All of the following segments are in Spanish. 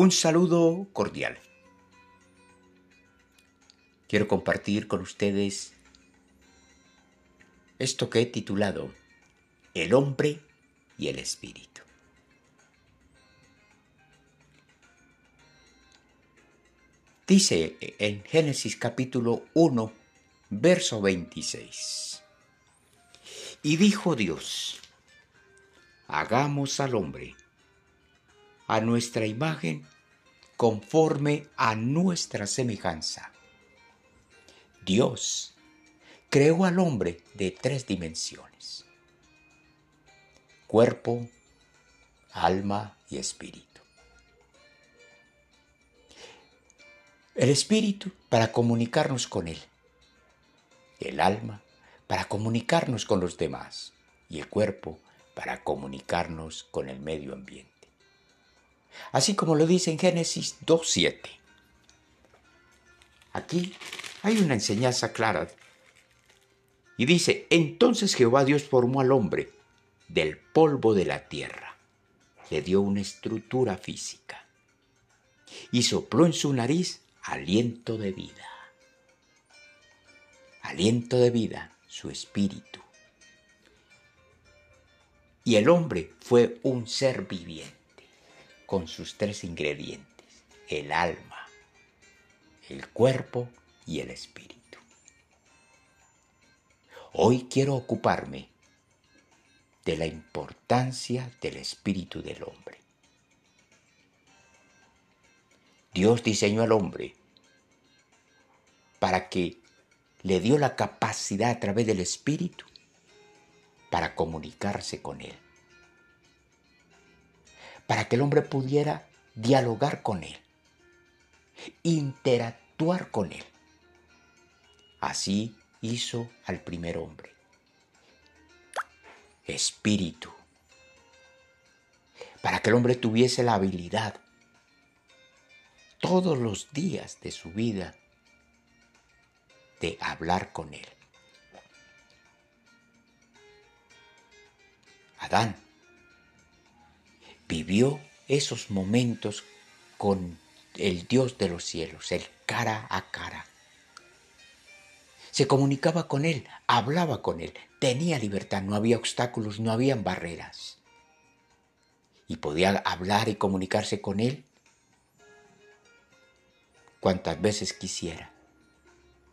Un saludo cordial. Quiero compartir con ustedes esto que he titulado El hombre y el espíritu. Dice en Génesis capítulo 1, verso 26. Y dijo Dios, hagamos al hombre a nuestra imagen conforme a nuestra semejanza. Dios creó al hombre de tres dimensiones. Cuerpo, alma y espíritu. El espíritu para comunicarnos con Él. El alma para comunicarnos con los demás. Y el cuerpo para comunicarnos con el medio ambiente así como lo dice en Génesis 2.7. Aquí hay una enseñanza clara y dice, entonces Jehová Dios formó al hombre del polvo de la tierra, le dio una estructura física y sopló en su nariz aliento de vida. Aliento de vida, su espíritu. Y el hombre fue un ser viviente con sus tres ingredientes, el alma, el cuerpo y el espíritu. Hoy quiero ocuparme de la importancia del espíritu del hombre. Dios diseñó al hombre para que le dio la capacidad a través del espíritu para comunicarse con él para que el hombre pudiera dialogar con él, interactuar con él. Así hizo al primer hombre. Espíritu. Para que el hombre tuviese la habilidad todos los días de su vida de hablar con él. Adán vivió esos momentos con el Dios de los cielos, el cara a cara. Se comunicaba con Él, hablaba con Él, tenía libertad, no había obstáculos, no habían barreras. Y podía hablar y comunicarse con Él cuantas veces quisiera,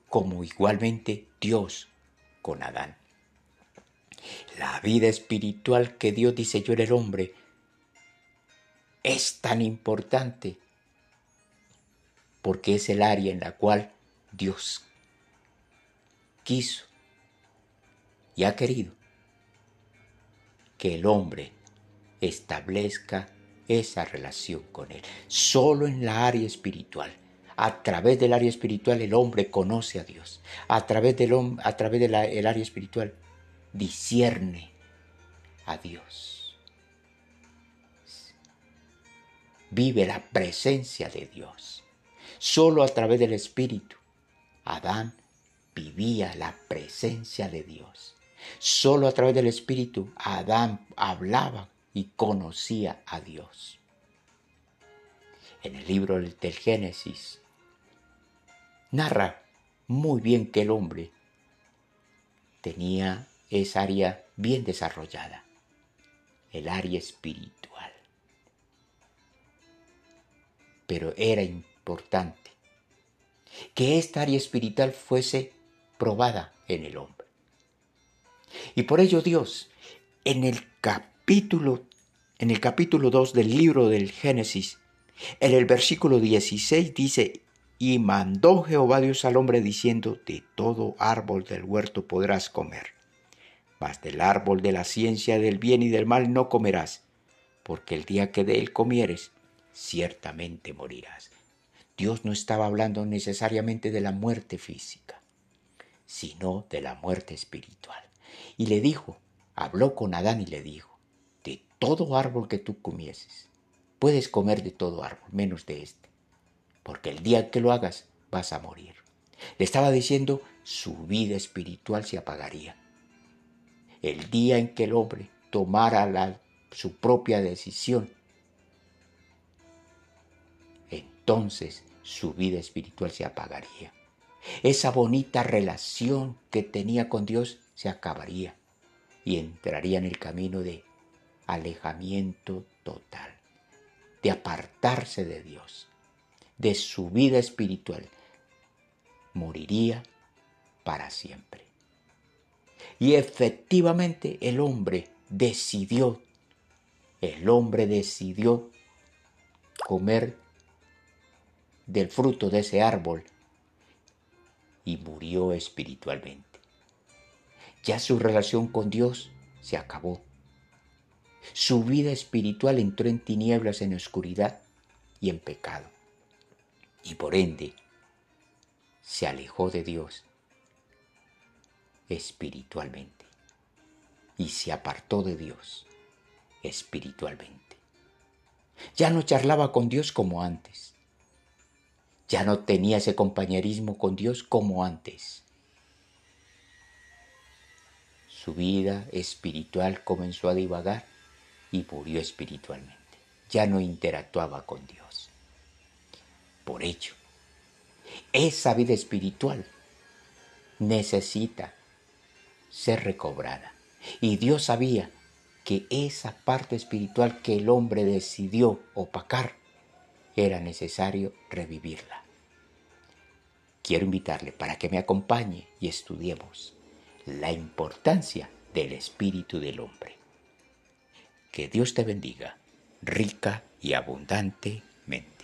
como igualmente Dios con Adán. La vida espiritual que Dios diseñó en el hombre es tan importante porque es el área en la cual Dios quiso y ha querido que el hombre establezca esa relación con Él. Solo en la área espiritual. A través del área espiritual el hombre conoce a Dios. A través del, a través del área espiritual discierne a Dios. Vive la presencia de Dios. Solo a través del Espíritu, Adán vivía la presencia de Dios. Solo a través del Espíritu, Adán hablaba y conocía a Dios. En el libro del Génesis, narra muy bien que el hombre tenía esa área bien desarrollada, el área espiritual pero era importante que esta área espiritual fuese probada en el hombre. Y por ello Dios, en el capítulo, en el capítulo 2 del libro del Génesis, en el versículo 16 dice, y mandó Jehová Dios al hombre diciendo, de todo árbol del huerto podrás comer, mas del árbol de la ciencia del bien y del mal no comerás, porque el día que de él comieres, ciertamente morirás. Dios no estaba hablando necesariamente de la muerte física, sino de la muerte espiritual. Y le dijo, habló con Adán y le dijo, de todo árbol que tú comieses, puedes comer de todo árbol, menos de este, porque el día que lo hagas vas a morir. Le estaba diciendo, su vida espiritual se apagaría. El día en que el hombre tomara su propia decisión entonces su vida espiritual se apagaría. Esa bonita relación que tenía con Dios se acabaría y entraría en el camino de alejamiento total, de apartarse de Dios, de su vida espiritual. Moriría para siempre. Y efectivamente el hombre decidió, el hombre decidió comer del fruto de ese árbol y murió espiritualmente. Ya su relación con Dios se acabó. Su vida espiritual entró en tinieblas, en oscuridad y en pecado. Y por ende, se alejó de Dios espiritualmente y se apartó de Dios espiritualmente. Ya no charlaba con Dios como antes. Ya no tenía ese compañerismo con Dios como antes. Su vida espiritual comenzó a divagar y murió espiritualmente. Ya no interactuaba con Dios. Por ello, esa vida espiritual necesita ser recobrada. Y Dios sabía que esa parte espiritual que el hombre decidió opacar era necesario revivirla. Quiero invitarle para que me acompañe y estudiemos la importancia del espíritu del hombre. Que Dios te bendiga rica y abundantemente.